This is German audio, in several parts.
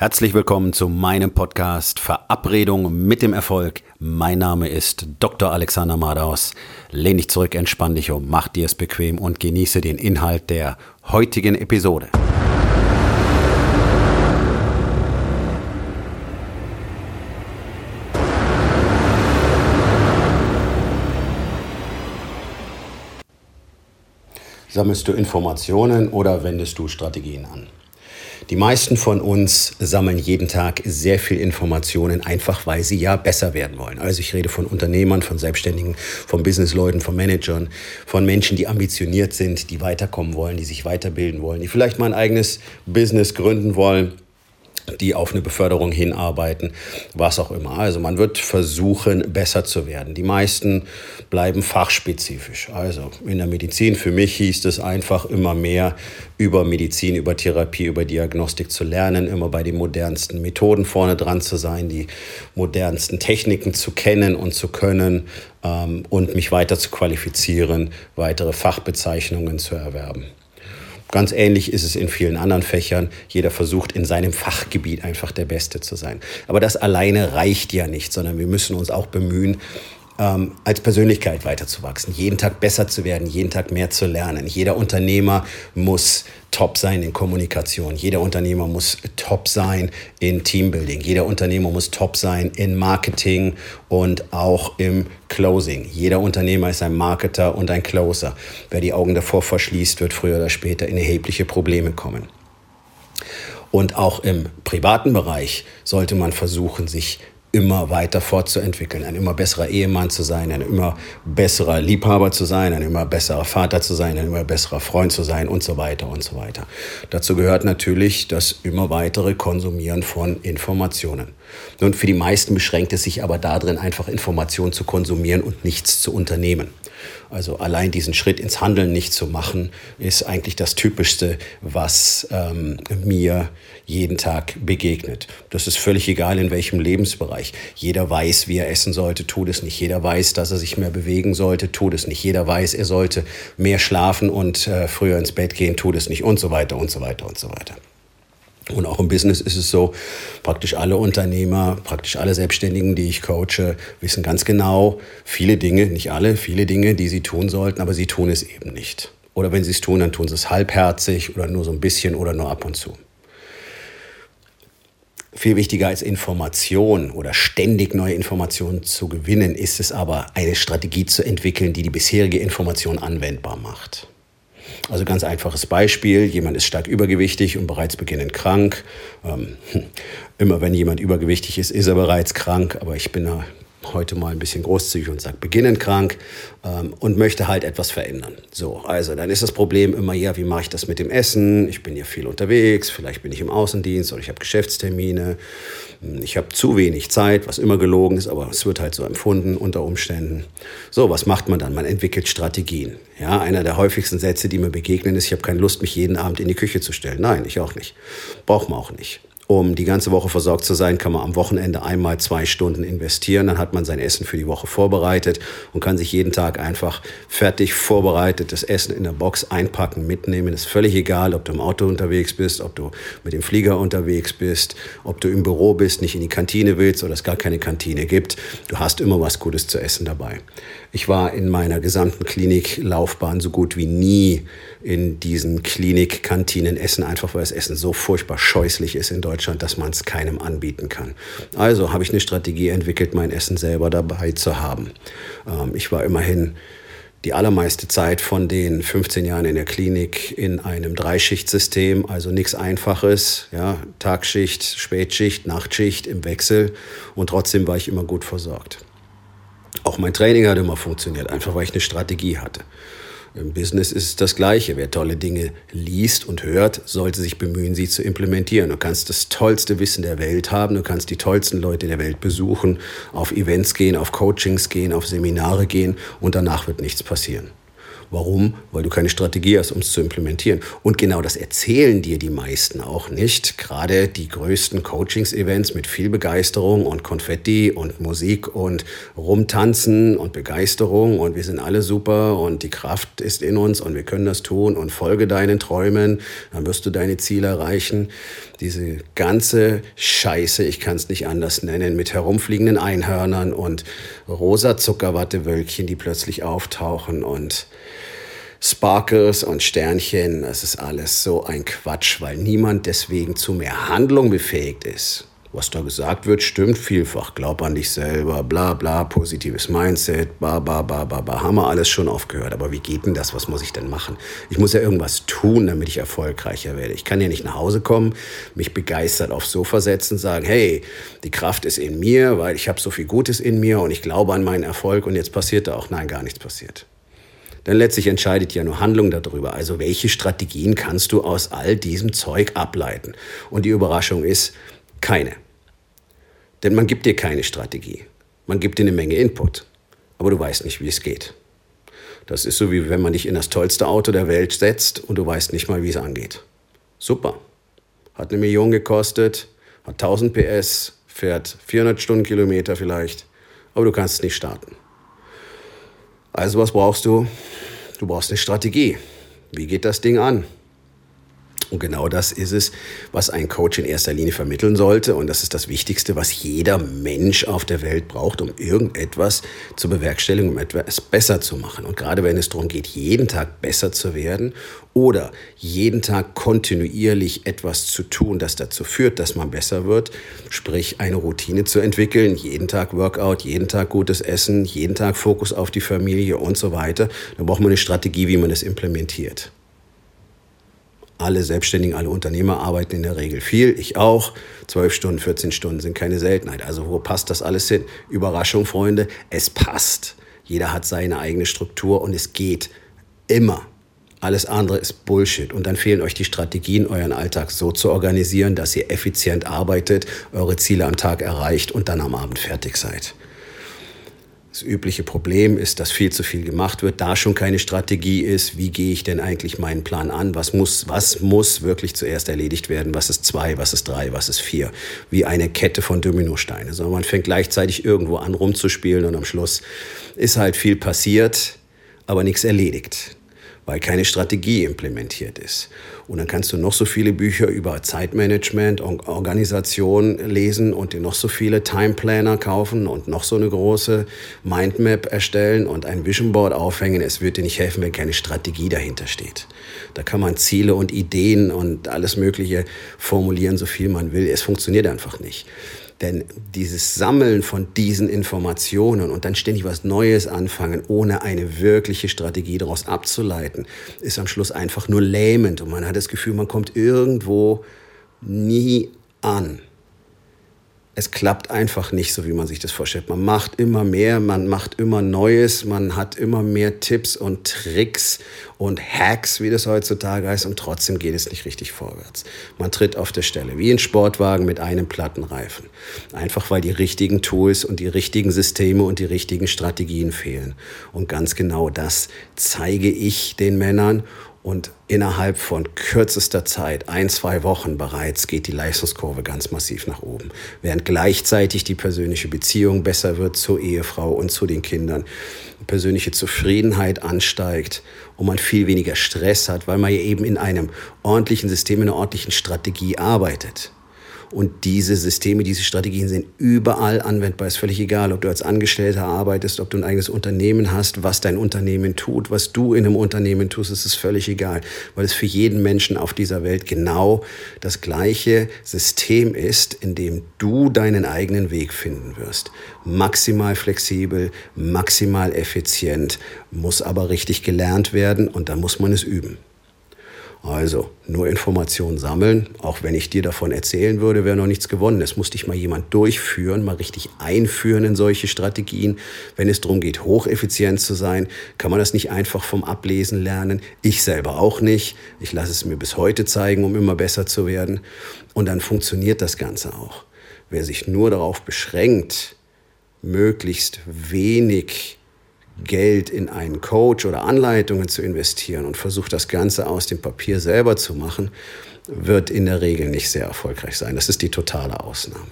Herzlich willkommen zu meinem Podcast Verabredung mit dem Erfolg. Mein Name ist Dr. Alexander Madaus. Lehn dich zurück, entspann dich um, mach dir es bequem und genieße den Inhalt der heutigen Episode. Sammelst du Informationen oder wendest du Strategien an? Die meisten von uns sammeln jeden Tag sehr viel Informationen, einfach weil sie ja besser werden wollen. Also ich rede von Unternehmern, von Selbstständigen, von Businessleuten, von Managern, von Menschen, die ambitioniert sind, die weiterkommen wollen, die sich weiterbilden wollen, die vielleicht mal ein eigenes Business gründen wollen die auf eine Beförderung hinarbeiten, was auch immer. Also man wird versuchen, besser zu werden. Die meisten bleiben fachspezifisch. Also in der Medizin für mich hieß es einfach immer mehr über Medizin, über Therapie, über Diagnostik zu lernen, immer bei den modernsten Methoden vorne dran zu sein, die modernsten Techniken zu kennen und zu können ähm, und mich weiter zu qualifizieren, weitere Fachbezeichnungen zu erwerben. Ganz ähnlich ist es in vielen anderen Fächern. Jeder versucht in seinem Fachgebiet einfach der Beste zu sein. Aber das alleine reicht ja nicht, sondern wir müssen uns auch bemühen, ähm, als Persönlichkeit weiterzuwachsen, jeden Tag besser zu werden, jeden Tag mehr zu lernen. Jeder Unternehmer muss top sein in Kommunikation. Jeder Unternehmer muss top sein in Teambuilding. Jeder Unternehmer muss top sein in Marketing und auch im Closing. Jeder Unternehmer ist ein Marketer und ein Closer. Wer die Augen davor verschließt, wird früher oder später in erhebliche Probleme kommen. Und auch im privaten Bereich sollte man versuchen, sich immer weiter fortzuentwickeln, ein immer besserer Ehemann zu sein, ein immer besserer Liebhaber zu sein, ein immer besserer Vater zu sein, ein immer besserer Freund zu sein und so weiter und so weiter. Dazu gehört natürlich das immer weitere Konsumieren von Informationen. Nun, für die meisten beschränkt es sich aber darin, einfach Informationen zu konsumieren und nichts zu unternehmen. Also allein diesen Schritt ins Handeln nicht zu machen, ist eigentlich das Typischste, was ähm, mir jeden Tag begegnet. Das ist völlig egal, in welchem Lebensbereich. Jeder weiß, wie er essen sollte, tut es nicht. Jeder weiß, dass er sich mehr bewegen sollte, tut es nicht. Jeder weiß, er sollte mehr schlafen und äh, früher ins Bett gehen, tut es nicht und so weiter und so weiter und so weiter. Und auch im Business ist es so, praktisch alle Unternehmer, praktisch alle Selbstständigen, die ich coache, wissen ganz genau viele Dinge, nicht alle, viele Dinge, die sie tun sollten, aber sie tun es eben nicht. Oder wenn sie es tun, dann tun sie es halbherzig oder nur so ein bisschen oder nur ab und zu. Viel wichtiger als Information oder ständig neue Informationen zu gewinnen, ist es aber, eine Strategie zu entwickeln, die die bisherige Information anwendbar macht. Also ganz einfaches Beispiel, jemand ist stark übergewichtig und bereits beginnend krank. Ähm, immer wenn jemand übergewichtig ist, ist er bereits krank, aber ich bin da heute mal ein bisschen großzügig und sage beginnend krank ähm, und möchte halt etwas verändern. So, also dann ist das Problem immer, ja, wie mache ich das mit dem Essen? Ich bin ja viel unterwegs, vielleicht bin ich im Außendienst oder ich habe Geschäftstermine. Ich habe zu wenig Zeit, was immer gelogen ist, aber es wird halt so empfunden unter Umständen. So, was macht man dann? Man entwickelt Strategien. Ja, einer der häufigsten Sätze, die mir begegnen, ist, ich habe keine Lust, mich jeden Abend in die Küche zu stellen. Nein, ich auch nicht. Braucht man auch nicht um die ganze Woche versorgt zu sein, kann man am Wochenende einmal zwei Stunden investieren. Dann hat man sein Essen für die Woche vorbereitet und kann sich jeden Tag einfach fertig vorbereitetes Essen in der Box einpacken, mitnehmen. Ist völlig egal, ob du im Auto unterwegs bist, ob du mit dem Flieger unterwegs bist, ob du im Büro bist, nicht in die Kantine willst oder es gar keine Kantine gibt. Du hast immer was Gutes zu essen dabei. Ich war in meiner gesamten Kliniklaufbahn so gut wie nie in diesen Klinikkantinen essen, einfach weil das Essen so furchtbar scheußlich ist in Deutschland, dass man es keinem anbieten kann. Also habe ich eine Strategie entwickelt, mein Essen selber dabei zu haben. Ähm, ich war immerhin die allermeiste Zeit von den 15 Jahren in der Klinik in einem Dreischichtsystem, also nichts Einfaches, ja, Tagschicht, Spätschicht, Nachtschicht im Wechsel und trotzdem war ich immer gut versorgt. Auch mein Training hat immer funktioniert, einfach weil ich eine Strategie hatte. Im Business ist es das Gleiche. Wer tolle Dinge liest und hört, sollte sich bemühen, sie zu implementieren. Du kannst das tollste Wissen der Welt haben, du kannst die tollsten Leute der Welt besuchen, auf Events gehen, auf Coachings gehen, auf Seminare gehen und danach wird nichts passieren. Warum? Weil du keine Strategie hast, um es zu implementieren. Und genau das erzählen dir die meisten auch nicht. Gerade die größten Coachings-Events mit viel Begeisterung und Konfetti und Musik und Rumtanzen und Begeisterung und wir sind alle super und die Kraft ist in uns und wir können das tun und folge deinen Träumen, dann wirst du deine Ziele erreichen. Diese ganze Scheiße, ich kann es nicht anders nennen, mit herumfliegenden Einhörnern und rosa Zuckerwattewölkchen, die plötzlich auftauchen und Sparkles und Sternchen, das ist alles so ein Quatsch, weil niemand deswegen zu mehr Handlung befähigt ist. Was da gesagt wird, stimmt vielfach. Glaub an dich selber, bla bla, positives Mindset, ba ba ba ba ba. Haben wir alles schon aufgehört. Aber wie geht denn das? Was muss ich denn machen? Ich muss ja irgendwas tun, damit ich erfolgreicher werde. Ich kann ja nicht nach Hause kommen, mich begeistert aufs Sofa setzen, sagen, hey, die Kraft ist in mir, weil ich habe so viel Gutes in mir und ich glaube an meinen Erfolg und jetzt passiert da auch. Nein, gar nichts passiert. Denn letztlich entscheidet ja nur Handlung darüber. Also welche Strategien kannst du aus all diesem Zeug ableiten? Und die Überraschung ist, keine. Denn man gibt dir keine Strategie. Man gibt dir eine Menge Input. Aber du weißt nicht, wie es geht. Das ist so, wie wenn man dich in das tollste Auto der Welt setzt und du weißt nicht mal, wie es angeht. Super. Hat eine Million gekostet, hat 1000 PS, fährt 400 Stundenkilometer vielleicht, aber du kannst es nicht starten. Also was brauchst du? Du brauchst eine Strategie. Wie geht das Ding an? Und genau das ist es, was ein Coach in erster Linie vermitteln sollte. Und das ist das Wichtigste, was jeder Mensch auf der Welt braucht, um irgendetwas zu bewerkstelligen, um etwas besser zu machen. Und gerade wenn es darum geht, jeden Tag besser zu werden oder jeden Tag kontinuierlich etwas zu tun, das dazu führt, dass man besser wird, sprich eine Routine zu entwickeln, jeden Tag Workout, jeden Tag gutes Essen, jeden Tag Fokus auf die Familie und so weiter, dann braucht man eine Strategie, wie man es implementiert. Alle Selbstständigen, alle Unternehmer arbeiten in der Regel viel, ich auch. 12 Stunden, 14 Stunden sind keine Seltenheit. Also wo passt das alles hin? Überraschung, Freunde, es passt. Jeder hat seine eigene Struktur und es geht immer. Alles andere ist Bullshit. Und dann fehlen euch die Strategien, euren Alltag so zu organisieren, dass ihr effizient arbeitet, eure Ziele am Tag erreicht und dann am Abend fertig seid. Das übliche Problem ist, dass viel zu viel gemacht wird, da schon keine Strategie ist. Wie gehe ich denn eigentlich meinen Plan an? Was muss, was muss wirklich zuerst erledigt werden? Was ist zwei? Was ist drei? Was ist vier? Wie eine Kette von Dominosteine. Sondern man fängt gleichzeitig irgendwo an rumzuspielen und am Schluss ist halt viel passiert, aber nichts erledigt weil keine Strategie implementiert ist. Und dann kannst du noch so viele Bücher über Zeitmanagement und Organisation lesen und dir noch so viele Timeplanner kaufen und noch so eine große Mindmap erstellen und ein Vision Board aufhängen. Es wird dir nicht helfen, wenn keine Strategie dahinter steht. Da kann man Ziele und Ideen und alles Mögliche formulieren, so viel man will. Es funktioniert einfach nicht. Denn dieses Sammeln von diesen Informationen und dann ständig was Neues anfangen, ohne eine wirkliche Strategie daraus abzuleiten, ist am Schluss einfach nur lähmend. Und man hat das Gefühl, man kommt irgendwo nie an es klappt einfach nicht so, wie man sich das vorstellt. Man macht immer mehr, man macht immer Neues, man hat immer mehr Tipps und Tricks und Hacks, wie das heutzutage heißt, und trotzdem geht es nicht richtig vorwärts. Man tritt auf der Stelle, wie ein Sportwagen mit einem Plattenreifen. Einfach weil die richtigen Tools und die richtigen Systeme und die richtigen Strategien fehlen. Und ganz genau das zeige ich den Männern und innerhalb von kürzester Zeit, ein, zwei Wochen bereits, geht die Leistungskurve ganz massiv nach oben. Während gleichzeitig die persönliche Beziehung besser wird zur Ehefrau und zu den Kindern, persönliche Zufriedenheit ansteigt und man viel weniger Stress hat, weil man eben in einem ordentlichen System, in einer ordentlichen Strategie arbeitet. Und diese Systeme, diese Strategien sind überall anwendbar. Ist völlig egal, ob du als Angestellter arbeitest, ob du ein eigenes Unternehmen hast, was dein Unternehmen tut, was du in einem Unternehmen tust, ist es völlig egal, weil es für jeden Menschen auf dieser Welt genau das gleiche System ist, in dem du deinen eigenen Weg finden wirst. Maximal flexibel, maximal effizient, muss aber richtig gelernt werden und dann muss man es üben. Also nur Informationen sammeln, auch wenn ich dir davon erzählen würde, wäre noch nichts gewonnen. Es muss dich mal jemand durchführen, mal richtig einführen in solche Strategien. Wenn es darum geht, hocheffizient zu sein, kann man das nicht einfach vom Ablesen lernen. Ich selber auch nicht. Ich lasse es mir bis heute zeigen, um immer besser zu werden. Und dann funktioniert das Ganze auch. Wer sich nur darauf beschränkt, möglichst wenig Geld in einen Coach oder Anleitungen zu investieren und versucht das Ganze aus dem Papier selber zu machen, wird in der Regel nicht sehr erfolgreich sein. Das ist die totale Ausnahme.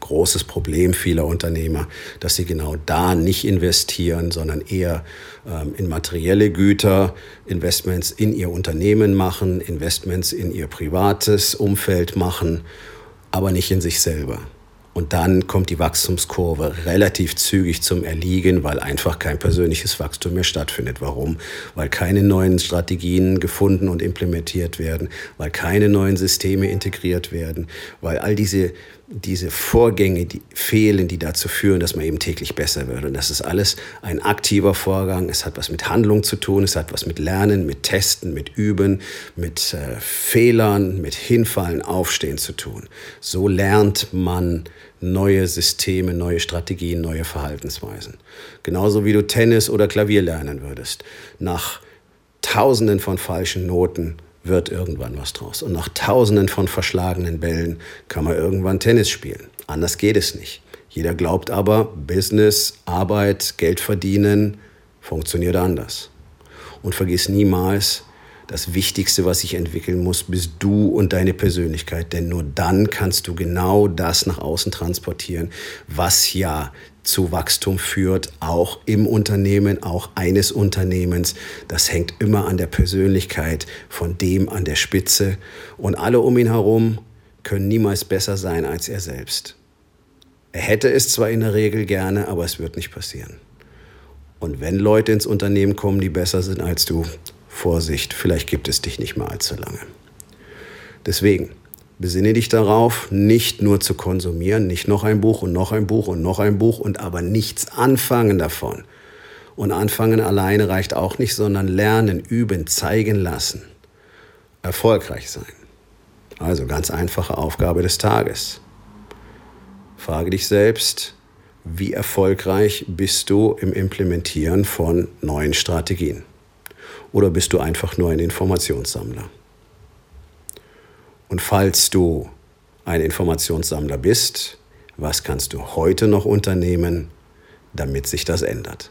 Großes Problem vieler Unternehmer, dass sie genau da nicht investieren, sondern eher ähm, in materielle Güter, Investments in ihr Unternehmen machen, Investments in ihr privates Umfeld machen, aber nicht in sich selber. Und dann kommt die Wachstumskurve relativ zügig zum Erliegen, weil einfach kein persönliches Wachstum mehr stattfindet. Warum? Weil keine neuen Strategien gefunden und implementiert werden, weil keine neuen Systeme integriert werden, weil all diese diese Vorgänge die fehlen, die dazu führen, dass man eben täglich besser wird. Und das ist alles ein aktiver Vorgang. Es hat was mit Handlung zu tun, es hat was mit Lernen, mit Testen, mit Üben, mit äh, Fehlern, mit Hinfallen, Aufstehen zu tun. So lernt man neue Systeme, neue Strategien, neue Verhaltensweisen. Genauso wie du Tennis oder Klavier lernen würdest. Nach Tausenden von falschen Noten wird irgendwann was draus. Und nach tausenden von verschlagenen Bällen kann man irgendwann Tennis spielen. Anders geht es nicht. Jeder glaubt aber, Business, Arbeit, Geld verdienen funktioniert anders. Und vergiss niemals, das Wichtigste, was sich entwickeln muss, bist du und deine Persönlichkeit. Denn nur dann kannst du genau das nach außen transportieren, was ja zu Wachstum führt, auch im Unternehmen, auch eines Unternehmens. Das hängt immer an der Persönlichkeit von dem an der Spitze. Und alle um ihn herum können niemals besser sein als er selbst. Er hätte es zwar in der Regel gerne, aber es wird nicht passieren. Und wenn Leute ins Unternehmen kommen, die besser sind als du, Vorsicht, vielleicht gibt es dich nicht mehr allzu lange. Deswegen, Besinne dich darauf, nicht nur zu konsumieren, nicht noch ein Buch und noch ein Buch und noch ein Buch und aber nichts anfangen davon. Und anfangen alleine reicht auch nicht, sondern lernen, üben, zeigen lassen. Erfolgreich sein. Also ganz einfache Aufgabe des Tages. Frage dich selbst, wie erfolgreich bist du im Implementieren von neuen Strategien? Oder bist du einfach nur ein Informationssammler? Und falls du ein Informationssammler bist, was kannst du heute noch unternehmen, damit sich das ändert?